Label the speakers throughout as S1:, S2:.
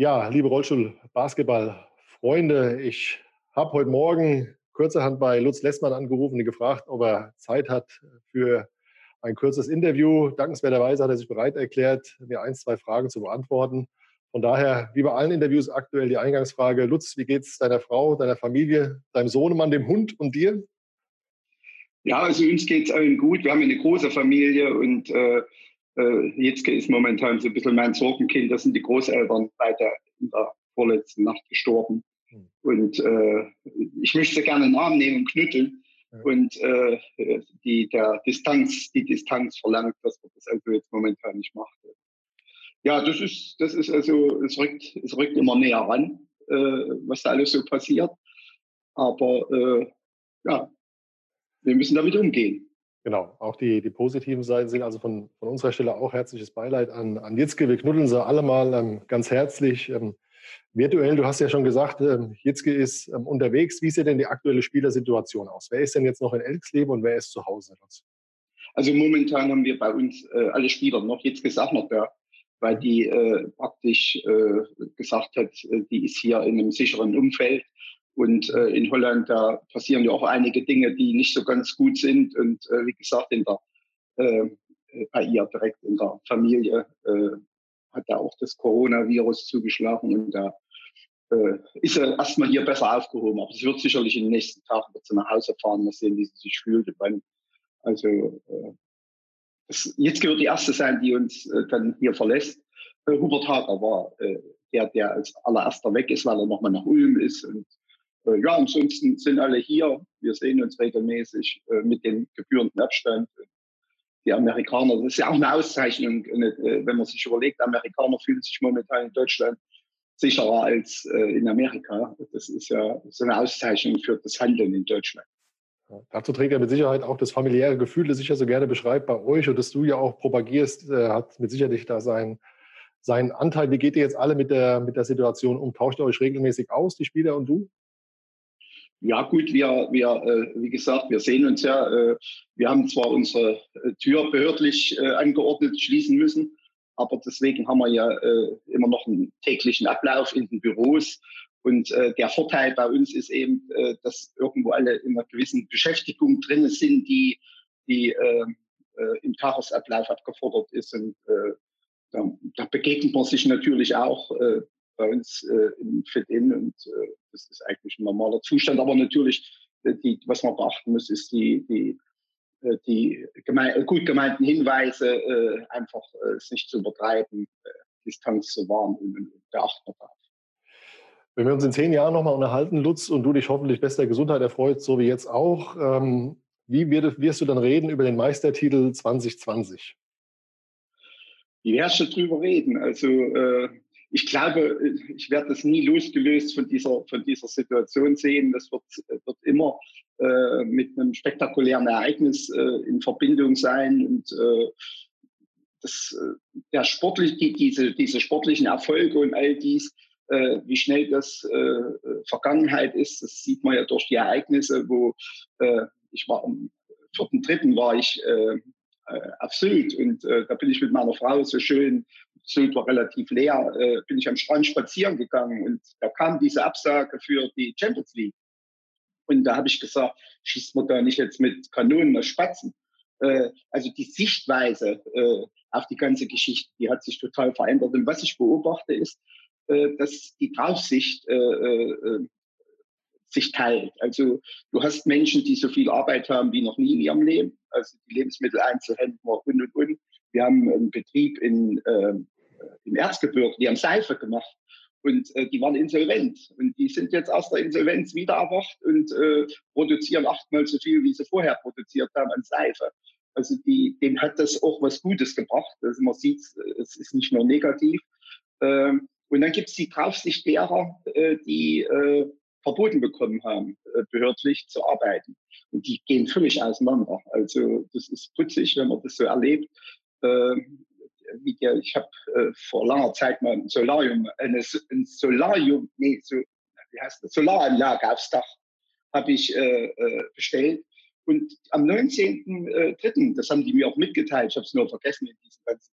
S1: Ja, liebe Rollstuhl-Basketball-Freunde, ich habe heute Morgen kurzerhand bei Lutz Lessmann angerufen und gefragt, ob er Zeit hat für ein kurzes Interview. Dankenswerterweise hat er sich bereit erklärt, mir ein, zwei Fragen zu beantworten. Von daher, wie bei allen Interviews aktuell die Eingangsfrage. Lutz, wie geht es deiner Frau, deiner Familie, deinem Sohnemann, dem Hund und dir?
S2: Ja, also uns geht es allen gut. Wir haben eine große Familie und äh, äh, Jetzke ist momentan so ein bisschen mein Sorgenkind. Das sind die Großeltern beide in der vorletzten Nacht gestorben. Hm. Und äh, ich möchte gerne einen Arm nehmen und knütteln. Ja. Und äh, die, der Distanz, die Distanz verlangt, dass man das also jetzt momentan nicht macht. Ja, das ist, das ist also, es rückt, es rückt immer näher ran, äh, was da alles so passiert. Aber äh, ja, wir müssen damit umgehen.
S1: Genau, auch die, die positiven Seiten sind also von, von unserer Stelle auch herzliches Beileid an, an Jitzke. Wir knuddeln sie alle mal ähm, ganz herzlich. Ähm, virtuell, du hast ja schon gesagt, ähm, Jitzke ist ähm, unterwegs. Wie sieht denn die aktuelle Spielersituation aus? Wer ist denn jetzt noch in Elksleben und wer ist zu Hause?
S2: Also momentan haben wir bei uns äh, alle Spieler noch. Jitzke noch da, weil die äh, praktisch äh, gesagt hat, äh, die ist hier in einem sicheren Umfeld und äh, in Holland, da passieren ja auch einige Dinge, die nicht so ganz gut sind. Und äh, wie gesagt, in der, äh, bei ihr direkt in der Familie äh, hat da auch das Coronavirus zugeschlagen. Und da äh, ist er erstmal hier besser aufgehoben. Aber sie wird sicherlich in den nächsten Tagen wird sie nach Hause fahren, mal sehen, wie sie sich fühlt. Also äh, das, jetzt gehört die erste sein, die uns dann hier verlässt. Hubert Hager war der, der als allererster weg ist, weil er nochmal nach Ulm ist und ja, ansonsten sind alle hier. Wir sehen uns regelmäßig äh, mit dem gebührenden Abstand. Die Amerikaner, das ist ja auch eine Auszeichnung, äh, wenn man sich überlegt, Amerikaner fühlen sich momentan in Deutschland sicherer als in Amerika. Das ist ja so eine Auszeichnung für das Handeln in Deutschland.
S1: Ja, dazu trägt er mit Sicherheit auch das familiäre Gefühl, das sich ja so gerne beschreibt bei euch und das du ja auch propagierst, hat mit Sicherheit da seinen, seinen Anteil. Wie geht ihr jetzt alle mit der, mit der Situation um? Tauscht ihr euch regelmäßig aus, die Spieler und du?
S2: Ja gut, wir, wir äh, wie gesagt, wir sehen uns ja. Äh, wir haben zwar unsere äh, Tür behördlich äh, angeordnet schließen müssen, aber deswegen haben wir ja äh, immer noch einen täglichen Ablauf in den Büros. Und äh, der Vorteil bei uns ist eben, dass irgendwo alle in einer gewissen Beschäftigung drin sind, die, die äh, äh, im Tagesablauf abgefordert ist. Und da, da begegnet man sich natürlich auch bei uns äh, im Fit-In und äh, das ist eigentlich ein normaler Zustand. Aber natürlich, äh, die, was man beachten muss, ist die, die, äh, die geme gut gemeinten Hinweise, äh, einfach äh, es nicht zu übertreiben, Distanz zu wahren und, und beachten darf.
S1: Wenn wir uns in zehn Jahren nochmal unterhalten, Lutz, und du dich hoffentlich bester Gesundheit erfreut, so wie jetzt auch, ähm, wie wirst du dann reden über den Meistertitel 2020?
S2: Wie wärst du drüber reden? Also äh, ich glaube, ich werde das nie losgelöst von dieser, von dieser Situation sehen. Das wird, wird immer äh, mit einem spektakulären Ereignis äh, in Verbindung sein. Und äh, das, äh, der sportlich, die, diese, diese sportlichen Erfolge und all dies, äh, wie schnell das äh, Vergangenheit ist, das sieht man ja durch die Ereignisse, wo ich war am 4.3. war ich auf Sylt und da bin ich mit meiner Frau so schön Sylt war relativ leer, äh, bin ich am Strand spazieren gegangen und da kam diese Absage für die Champions League. Und da habe ich gesagt, schießt man da nicht jetzt mit Kanonen nach Spatzen? Äh, also die Sichtweise äh, auf die ganze Geschichte, die hat sich total verändert. Und was ich beobachte, ist, äh, dass die Draufsicht äh, äh, sich teilt. Also du hast Menschen, die so viel Arbeit haben wie noch nie in ihrem Leben, also die Lebensmitteleinzelhändler und und und. Wir haben einen Betrieb in äh, im Erzgebirge, die haben Seife gemacht und äh, die waren insolvent und die sind jetzt aus der Insolvenz wieder erwacht und äh, produzieren achtmal so viel, wie sie vorher produziert haben an Seife. Also die, denen hat das auch was Gutes gebracht. Also man sieht, es ist nicht nur negativ. Ähm, und dann gibt es die Draufsicht derer, äh, die äh, verboten bekommen haben, äh, behördlich zu arbeiten. Und die gehen völlig auseinander. Also das ist putzig, wenn man das so erlebt. Ähm, der, ich habe äh, vor langer Zeit mal ein Solarium, eine, ein Solarium, nee, so, wie heißt das, Solaranlage aufs Dach habe ich äh, äh, bestellt. Und am 19.03., äh, das haben die mir auch mitgeteilt, ich habe es nur vergessen in diesen ganzen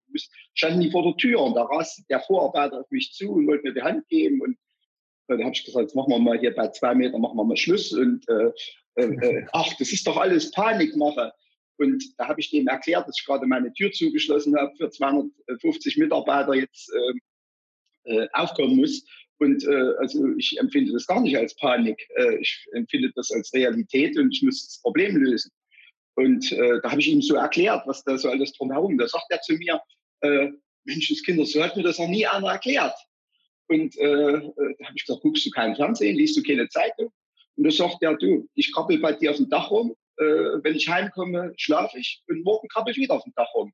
S2: standen die vor der Tür und da raste der Vorarbeiter auf mich zu und wollte mir die Hand geben und dann habe ich gesagt, jetzt machen wir mal hier bei zwei Metern, machen wir mal Schluss und äh, äh, äh ach, das ist doch alles Panikmache. Und da habe ich dem erklärt, dass ich gerade meine Tür zugeschlossen habe, für 250 Mitarbeiter jetzt äh, äh, aufkommen muss. Und äh, also ich empfinde das gar nicht als Panik. Äh, ich empfinde das als Realität und ich muss das Problem lösen. Und äh, da habe ich ihm so erklärt, was da so alles drumherum. Da sagt er zu mir, äh, Menschenskinder, so hat mir das noch nie einer erklärt. Und äh, äh, da habe ich gesagt, guckst du keinen Fernsehen, liest du keine Zeitung? Und da sagt er, du, ich krabbel bei dir auf dem Dach rum, wenn ich heimkomme, schlafe ich und morgen krabbel ich wieder auf dem Dach rum.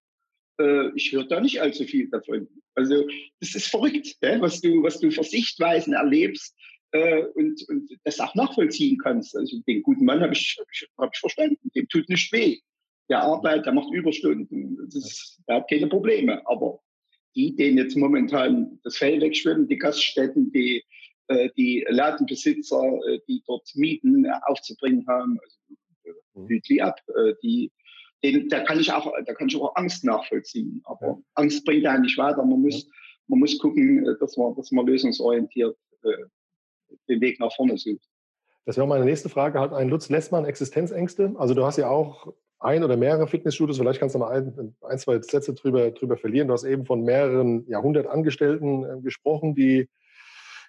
S2: Äh, ich höre da nicht allzu viel davon. Also das ist verrückt, was, du, was du für Sichtweisen erlebst äh, und, und das auch nachvollziehen kannst. Also den guten Mann habe ich, hab ich, verstanden, dem tut nicht weh. Der arbeitet, der macht Überstunden, das, der hat keine Probleme. Aber die, denen jetzt momentan das Fell wegschwimmen, die Gaststätten, die, äh, die Ladenbesitzer, äh, die dort Mieten aufzubringen haben, also mhm. ab, äh, die, den, da kann ich auch, da kann ich auch Angst nachvollziehen. Aber ja. Angst bringt ja nicht weiter. Man muss, ja. man muss gucken, dass man, dass man lösungsorientiert den Weg nach vorne sucht.
S1: Das wäre meine nächste Frage. Hat ein Lutz Lessmann Existenzängste? Also du hast ja auch ein oder mehrere Fitnessstudios, vielleicht kannst du mal ein, ein zwei Sätze drüber, drüber verlieren. Du hast eben von mehreren Jahrhundert Angestellten äh, gesprochen, die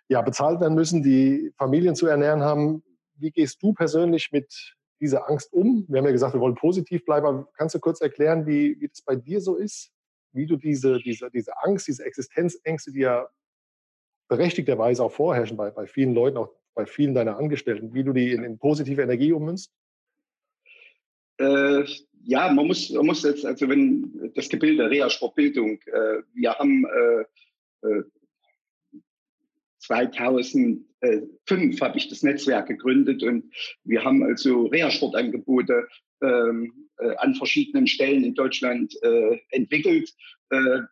S1: ja bezahlt werden müssen, die Familien zu ernähren haben. Wie gehst du persönlich mit dieser Angst um? Wir haben ja gesagt, wir wollen positiv bleiben, aber kannst du kurz erklären, wie, wie das bei dir so ist? Wie du diese, diese, diese Angst, diese Existenzängste, die ja berechtigterweise auch vorherrschen bei, bei vielen Leuten, auch bei vielen deiner Angestellten, wie du die in, in positive Energie ummünzt?
S2: Äh, ja, man muss, man muss jetzt, also wenn das Gebilde Reha-Sportbildung, äh, wir haben äh, 2005 äh, habe ich das Netzwerk gegründet und wir haben also Reha-Sportangebote ähm, äh, an verschiedenen Stellen in Deutschland äh, entwickelt,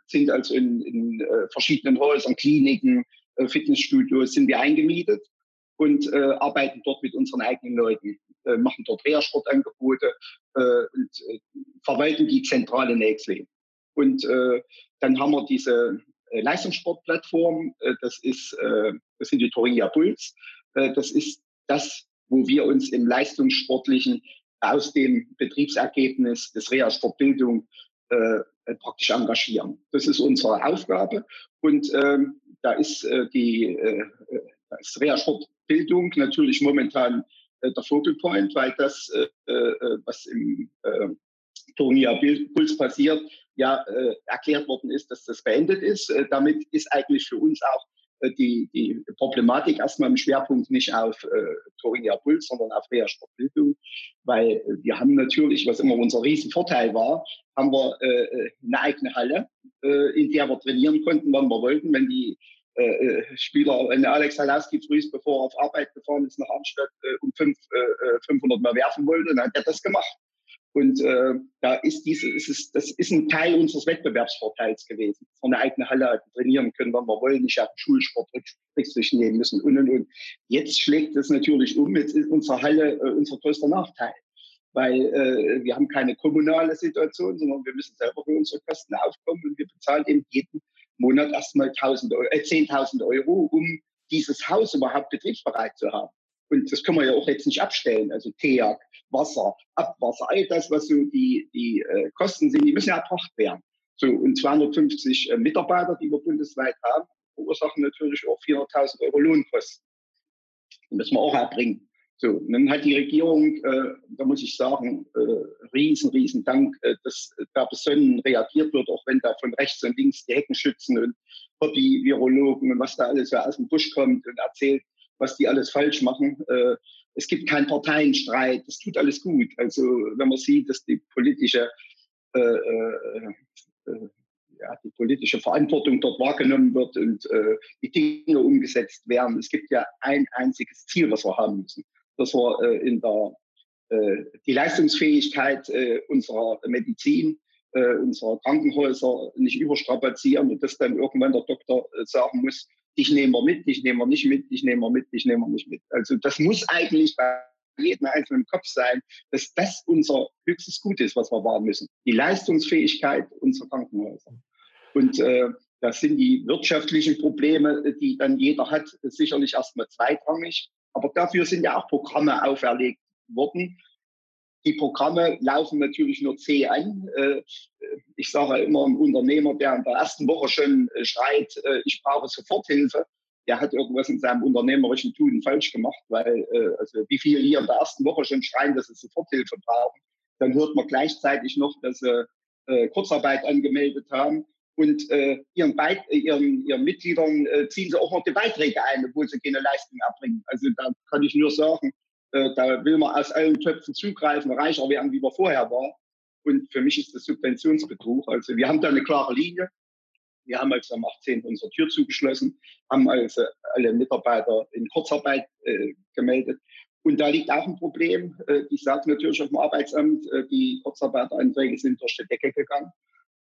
S2: sind also in, in verschiedenen Häusern, Kliniken, Fitnessstudios sind wir eingemietet und arbeiten dort mit unseren eigenen Leuten. Äh, machen dort Reha-Sportangebote äh, und äh, verwalten die zentrale Nächsle. Und dann haben wir diese Leistungssportplattform, das ist, das sind die Toria Puls. das ist das, wo wir uns im Leistungssportlichen aus dem Betriebsergebnis des Reha-Sportbildung äh, praktisch engagieren. Das ist unsere Aufgabe. Und ähm, da ist äh, die äh, ist Reha-Sportbildung natürlich momentan äh, der Focal Point, weil das, äh, äh, was im Turnier Puls passiert, ja erklärt worden ist, dass das beendet ist. damit ist eigentlich für uns auch die, die Problematik erstmal im Schwerpunkt nicht auf äh, Torinia Puls, sondern auf Reha-Sportbildung, weil wir haben natürlich, was immer unser Riesenvorteil war, haben wir äh, eine eigene Halle, äh, in der wir trainieren konnten, wann wir wollten. Wenn die äh, äh, Spieler, wenn Alex Halowski früh, bevor er auf Arbeit gefahren ist, nach Arnstadt äh, um fünf, äh, 500 äh, mehr werfen wollte, dann hat er das gemacht. Und äh, da ist diese, ist es, das ist ein Teil unseres Wettbewerbsvorteils gewesen. Von eine eigene Halle halt trainieren können, wenn wir wollen, nicht auf Schulsport Rücksicht nehmen müssen und und und. Jetzt schlägt es natürlich um. Jetzt ist unsere Halle äh, unser größter Nachteil weil äh, wir haben keine kommunale Situation, sondern wir müssen selber für unsere Kosten aufkommen und wir bezahlen eben jeden Monat erstmal 10.000 Euro, äh, 10.000 Euro, um dieses Haus überhaupt betriebsbereit zu haben. Und das können wir ja auch jetzt nicht abstellen. Also TEAG, Wasser, Abwasser, all das, was so die, die äh, Kosten sind, die müssen ja erbracht werden. So, und 250 äh, Mitarbeiter, die wir bundesweit haben, verursachen natürlich auch 400.000 Euro Lohnkosten. Die müssen wir auch erbringen. So, und dann hat die Regierung, äh, da muss ich sagen, äh, riesen, riesen Dank, äh, dass da besonnen reagiert wird, auch wenn da von rechts und links die Heckenschützen und Hobby-Virologen und was da alles so aus dem Busch kommt und erzählt, was die alles falsch machen. Äh, es gibt keinen Parteienstreit, es tut alles gut. Also wenn man sieht, dass die politische äh, äh, äh ja, die politische Verantwortung dort wahrgenommen wird und äh, die Dinge umgesetzt werden. Es gibt ja ein einziges Ziel, was wir haben müssen dass wir in der, die Leistungsfähigkeit äh, unserer Medizin, unserer Krankenhäuser nicht überstrapazieren und dass dann irgendwann der Doktor sagen muss, dich nehmen wir mit, dich nehmen wir nicht mit, dich nehmen wir mit, dich nehmen wir nicht mit. Also das muss eigentlich bei jedem einzelnen Kopf sein, dass das unser höchstes Gut ist, was wir wahren müssen. Die Leistungsfähigkeit unserer Krankenhäuser. Und äh, das sind die wirtschaftlichen Probleme, die dann jeder hat, sicherlich erstmal zweitrangig. Aber dafür sind ja auch Programme auferlegt worden. Die Programme laufen natürlich nur zäh an. Äh, ich sage immer, ein Unternehmer, der in der ersten Woche schon äh, schreit, äh, ich brauche Soforthilfe, der hat irgendwas in seinem unternehmerischen Tun falsch gemacht, weil also wie viele hier in der ersten Woche schon schreien, dass sie Soforthilfe brauchen. Dann hört man gleichzeitig noch, dass sie Kurzarbeit angemeldet haben und äh, ihren, Beit ihren, ihren Mitgliedern äh, ziehen sie auch noch die Beiträge ein, obwohl sie keine Leistung erbringen. Also da kann ich nur sagen, äh, da will man aus allen Töpfen zugreifen, reicher werden, wie wir vorher war. Und für mich ist das Subventionsbetrug. Also wir haben da eine klare Linie. Wir haben also am 18. unsere Tür zugeschlossen, haben also alle Mitarbeiter in Kurzarbeit äh, gemeldet. Und da liegt auch ein Problem. Äh, ich sage natürlich auf dem Arbeitsamt, äh, die Kurzarbeiteranträge sind durch die Decke gegangen.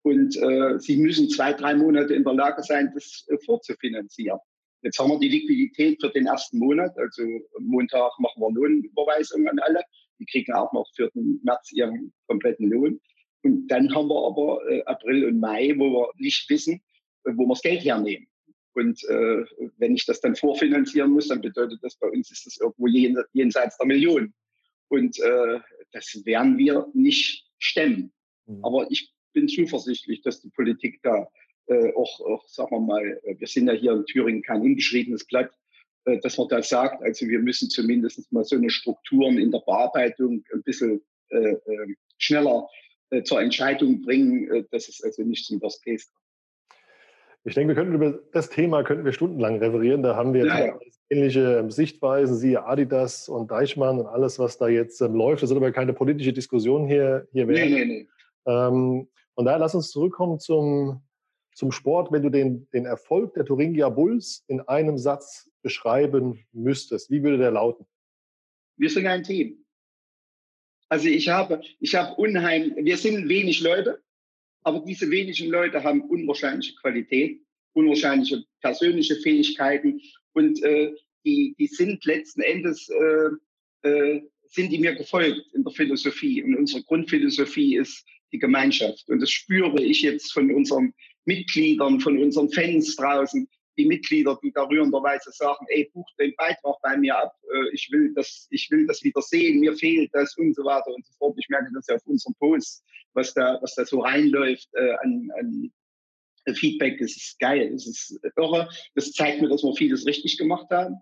S2: Und äh, sie müssen zwei, drei Monate in der Lage sein, das äh, vorzufinanzieren. Jetzt haben wir die Liquidität für den ersten Monat. Also Montag machen wir Lohnüberweisungen an alle. Die kriegen auch noch für den März ihren kompletten Lohn. Und dann haben wir aber äh, April und Mai, wo wir nicht wissen, äh, wo wir das Geld hernehmen. Und äh, wenn ich das dann vorfinanzieren muss, dann bedeutet das bei uns ist das irgendwo jenseits der Millionen. Und äh, das werden wir nicht stemmen. Mhm. Aber ich bin zuversichtlich, dass die Politik da äh, auch, auch, sagen wir mal, äh, wir sind ja hier in Thüringen kein unbeschriebenes Blatt, äh, dass man da sagt, also wir müssen zumindest mal so eine Strukturen in der Bearbeitung ein bisschen äh, äh schneller äh, zur Entscheidung bringen, dass es also nicht zum Worst Case kommt.
S1: Ich denke, wir könnten über das Thema könnten wir stundenlang referieren. Da haben wir ja, ja. ähnliche ähm, Sichtweisen, siehe Adidas und Deichmann und alles, was da jetzt ähm, läuft. Das soll aber keine politische Diskussion hier, hier werden. Nee, nee, nee. Ähm, und daher lass uns zurückkommen zum, zum Sport. Wenn du den, den Erfolg der Thuringia Bulls in einem Satz beschreiben müsstest, wie würde der lauten?
S2: Wir sind ein Team. Also ich habe, ich habe unheimlich, wir sind wenig Leute, aber diese wenigen Leute haben unwahrscheinliche Qualität, unwahrscheinliche persönliche Fähigkeiten und äh, die, die sind letzten Endes, äh, äh, sind die mir gefolgt in der Philosophie. Und unsere Grundphilosophie ist, die Gemeinschaft. Und das spüre ich jetzt von unseren Mitgliedern, von unseren Fans draußen, die Mitglieder, die da rührenderweise sagen, ey, buch den Beitrag bei mir ab, äh, ich will das, ich will das wieder sehen, mir fehlt das und so weiter und so fort. Ich merke das ja auf unserem Post, was da, was da so reinläuft äh, an, an Feedback, das ist geil, das ist irre. Das zeigt mir, dass wir vieles richtig gemacht haben.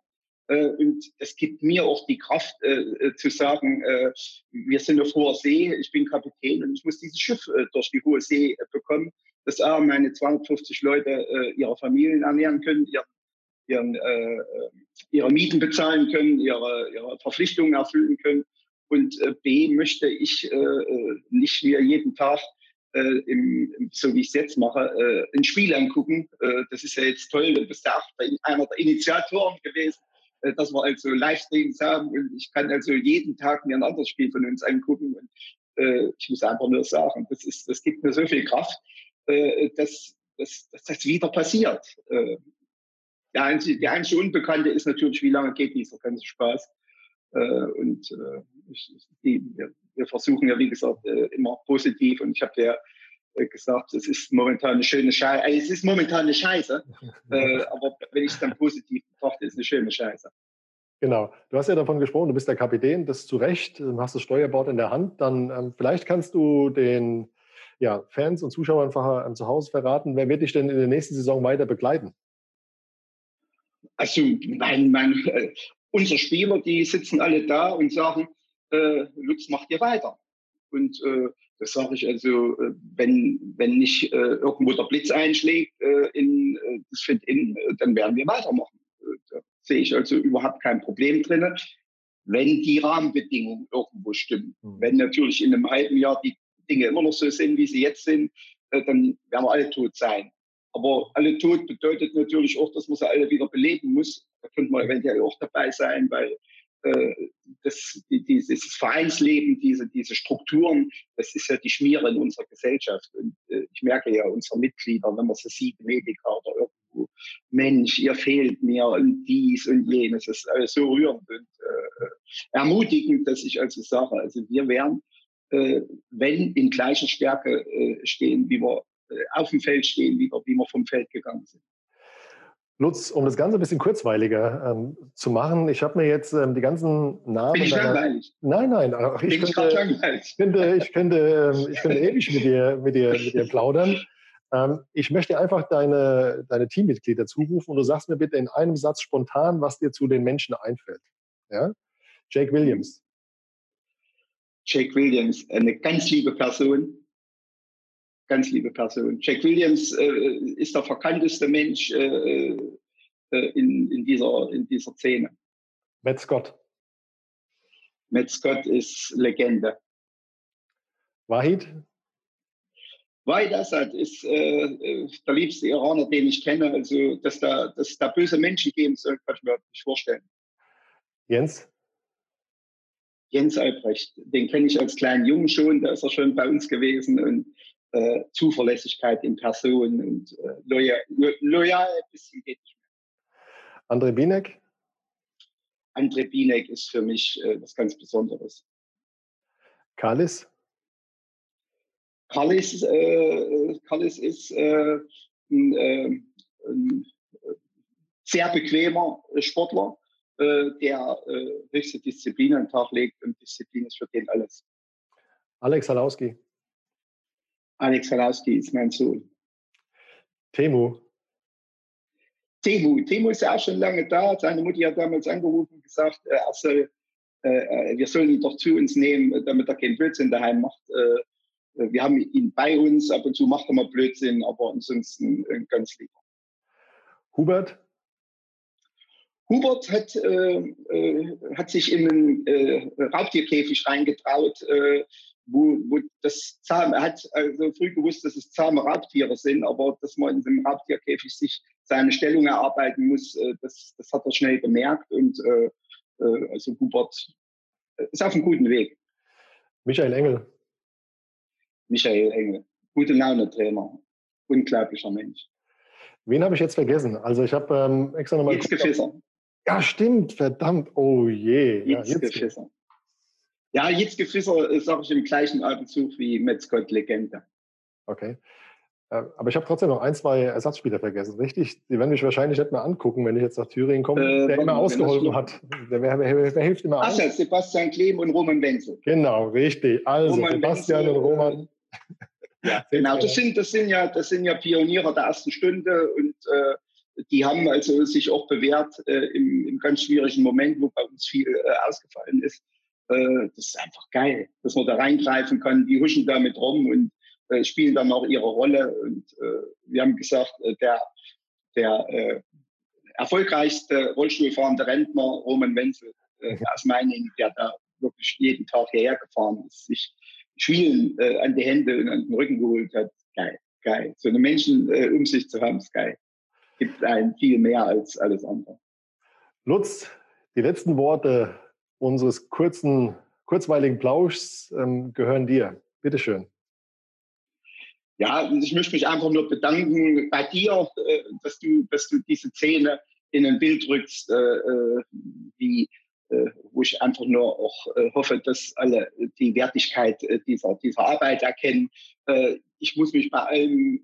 S2: Äh, und es gibt mir auch die Kraft äh, äh, zu sagen, äh, wir sind auf hoher See, ich bin Kapitän und ich muss dieses Schiff äh, durch die hohe See äh, bekommen, dass auch meine 250 Leute ihre Familien ernähren können, ihren, ihren, ihre Mieten bezahlen können, ihre, ihre Verpflichtungen erfüllen können. Und B möchte ich nicht mehr jeden Tag im, so wie ich es jetzt mache, ein Spiel angucken. das ist ja jetzt toll, du bist ja einer der Initiatoren gewesen dass wir also Livestreams haben und ich kann also jeden Tag mir ein anderes Spiel von uns angucken und äh, ich muss einfach nur sagen, das ist, das gibt mir so viel Kraft, äh, dass, dass, dass das wieder passiert. Äh, der einzige, der einzige Unbekannte ist natürlich, wie lange geht dieser ganze Spaß. Äh, und äh, ich, die, wir, wir, versuchen ja, wie gesagt, äh, immer positiv. Und ich habe ja äh, gesagt, es ist momentan eine schöne Scheiße. Äh, es ist momentan eine Scheiße, äh, aber wenn ich es dann positiv betrachte, ist es eine schöne Scheiße.
S1: Genau. Du hast ja davon gesprochen, du bist der Kapitän, das zu Recht, hast das Steuerbord in der Hand. Dann ähm, vielleicht kannst du den ja, Fans und Zuschauern ähm, zu Hause verraten, wer wird dich denn in der nächsten Saison weiter begleiten?
S2: Also mein, mein, äh, unsere Spieler, die sitzen alle da und sagen, äh, Lutz, macht ihr weiter. Und äh, das sage ich also, äh, wenn, wenn nicht äh, irgendwo der Blitz einschlägt äh, in äh, das Fit-In, äh, dann werden wir weitermachen. Da sehe ich also überhaupt kein Problem drin, wenn die Rahmenbedingungen irgendwo stimmen. Mhm. Wenn natürlich in einem halben Jahr die Dinge immer noch so sind, wie sie jetzt sind, dann werden wir alle tot sein. Aber alle tot bedeutet natürlich auch, dass man sie alle wieder beleben muss. Da könnte man eventuell auch dabei sein, weil das, dieses Vereinsleben, diese, diese Strukturen, das ist ja die Schmiere in unserer Gesellschaft. Und äh, ich merke ja unsere Mitglieder, wenn man sie sieht, Mediker oder irgendwo, Mensch, ihr fehlt mir und dies und jenes. Das ist so rührend und äh, ermutigend, dass ich also sage, also wir werden, äh, wenn in gleicher Stärke äh, stehen, wie wir auf dem Feld stehen, wieder, wie wir vom Feld gegangen sind.
S1: Lutz, um das Ganze ein bisschen kurzweiliger ähm, zu machen, ich habe mir jetzt ähm, die ganzen Namen. Bin
S2: ich deiner... langweilig?
S1: Nein, nein. Ach, ich, Bin könnte, ich, langweilig? ich könnte, ich könnte, ähm, ich könnte ewig mit dir, mit dir, mit dir plaudern. Ähm, ich möchte einfach deine, deine Teammitglieder zurufen und du sagst mir bitte in einem Satz spontan, was dir zu den Menschen einfällt. Ja? Jake Williams.
S2: Jake Williams, eine ganz liebe Person, ganz liebe Person. Jack Williams äh, ist der verkannteste Mensch äh, äh, in, in, dieser, in dieser Szene.
S1: Matt Scott.
S2: Matt Scott ist Legende.
S1: Wahid?
S2: Wahid Assad ist äh, äh, der liebste Iraner, den ich kenne. Also, dass da, dass da böse Menschen geben soll, kann ich mir nicht vorstellen.
S1: Jens?
S2: Jens Albrecht, den kenne ich als kleinen Jungen schon, da ist er schon bei uns gewesen und äh, Zuverlässigkeit in Person und äh, loyal, loyal bis zum geht nicht
S1: mehr. André Binek?
S2: André Binek ist für mich äh, was ganz Besonderes.
S1: Kalis?
S2: Kalis, äh, Kalis ist äh, ein, äh, ein, sehr bequemer Sportler, äh, der höchste Disziplin an den Tag legt und Disziplin ist für den alles.
S1: Alex Halauski?
S2: Alex Halowski ist mein Sohn.
S1: Temu.
S2: Temu. Temu ist auch schon lange da. Seine Mutter hat damals angerufen und gesagt, äh, er soll, äh, äh, wir sollen ihn doch zu uns nehmen, damit er keinen Blödsinn daheim macht. wir haben ihn bei uns, ab und zu macht er mal Blödsinn, aber ansonsten ganz lieber.
S1: Hubert?
S2: Hubert hat, äh, äh, hat sich in einen äh, Raubtierkäfig reingetraut, wo, wo das zahm, er hat also früh gewusst, dass es zahme Raubtiere sind, aber dass man in dem Raubtierkäfig sich seine Stellung erarbeiten muss, äh, das, das hat er schnell gemerkt und äh, äh also Hubert äh, ist auf einem guten Weg.
S1: Michael Engel.
S2: Michael Engel, gute Laune-Trainer, unglaublicher Mensch.
S1: Wen habe ich jetzt vergessen? Also ich habe ähm, extra nochmal...
S2: Jetzt Gefisser.
S1: Ja, stimmt, verdammt, oh je.
S2: Jetzt ja, Gefisser. Ja, Jitzke Fischer äh, sage ich im gleichen Atemzug wie Metzgott Legende.
S1: Okay. Äh, aber ich habe trotzdem noch ein, zwei Ersatzspieler vergessen, richtig? Die werden mich wahrscheinlich nicht mehr angucken, wenn ich jetzt nach Thüringen komme, äh, der immer ausgeholfen hat. Der, wer, wer, wer, hilft immer
S2: Ach, aus. Sebastian Klehm und Roman Wenzel.
S1: Genau, richtig. Also Roman Sebastian Wenzel, und Roman.
S2: Ja, genau. Das sind, das, sind ja, das sind ja Pioniere der ersten Stunde und äh, die haben also sich auch bewährt äh, im, im, ganz schwierigen Moment, wo bei uns viel äh, ausgefallen ist. Äh, das ist einfach geil, dass man da reingreifen kann. Die huschen damit rum und äh, spielen dann auch ihre Rolle. Und äh, wir haben gesagt, äh, der, der äh, erfolgreichste Rollstuhlfahrende Rentner, Roman Wenzel, äh, mhm. aus Meiningen, der da wirklich jeden Tag hierher gefahren ist, sich Schwielen an die Hände und an den Rücken geholt hat. Geil, geil. So eine Menschen um sich zu haben, ist geil. Gibt einen viel mehr als alles andere.
S1: Lutz, die letzten Worte unseres kurzen, kurzweiligen Plauschs ähm, gehören dir. Bitte schön.
S2: Ja, ich möchte mich einfach nur bedanken bei dir, äh, dass, du, dass du diese Szene in ein Bild rückst, äh, äh die, äh, wo ich einfach nur auch äh, hoffe, dass alle die Wertigkeit äh, dieser, dieser Arbeit erkennen. ich muss mich bei allem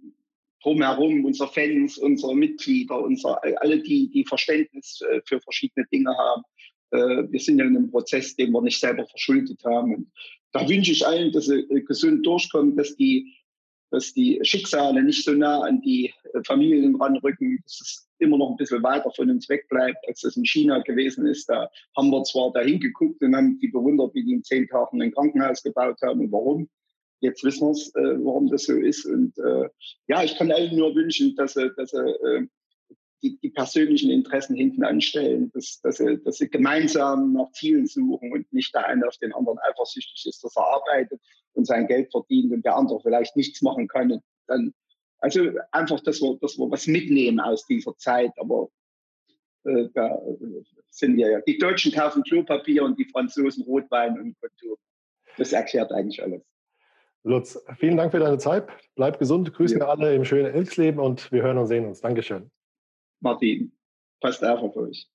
S2: drumherum, unsere Fans, unsere Mitglieder, unsere, alle, die, die Verständnis für verschiedene Dinge haben, wir sind ja in einem Prozess, den wir nicht selber verschuldet haben. Und da wünsche ich allen, dass sie äh, gesund durchkommen, dass die, dass die Schicksale nicht so nah an die äh, Familien ranrücken, dass es immer noch ein bisschen weiter von uns wegbleibt, als es in China gewesen ist. Da haben wir zwar da hingeguckt und haben die bewundert, wie die in zehn Tagen ein Krankenhaus gebaut haben und warum. Jetzt wissen wir es, äh, warum das so ist. Und äh, ja, ich kann allen nur wünschen, dass sie, dass sie äh, die, die persönlichen Interessen hinten anstellen, dass, dass, sie, dass sie gemeinsam nach Zielen suchen und nicht der eine auf den anderen eifersüchtig ist, dass er arbeitet und sein Geld verdient und der andere vielleicht nichts machen kann. Dann, also einfach, dass wir, dass wir was mitnehmen aus dieser Zeit, aber äh, da sind wir ja. Die Deutschen kaufen Klopapier und die Franzosen Rotwein und Kontur. Das erklärt eigentlich alles.
S1: Lutz, vielen Dank für deine Zeit. Bleib gesund. Grüßen ja. alle im schönen Elfsleben und wir hören und sehen uns. Dankeschön.
S2: Martin, passt auf auf euch.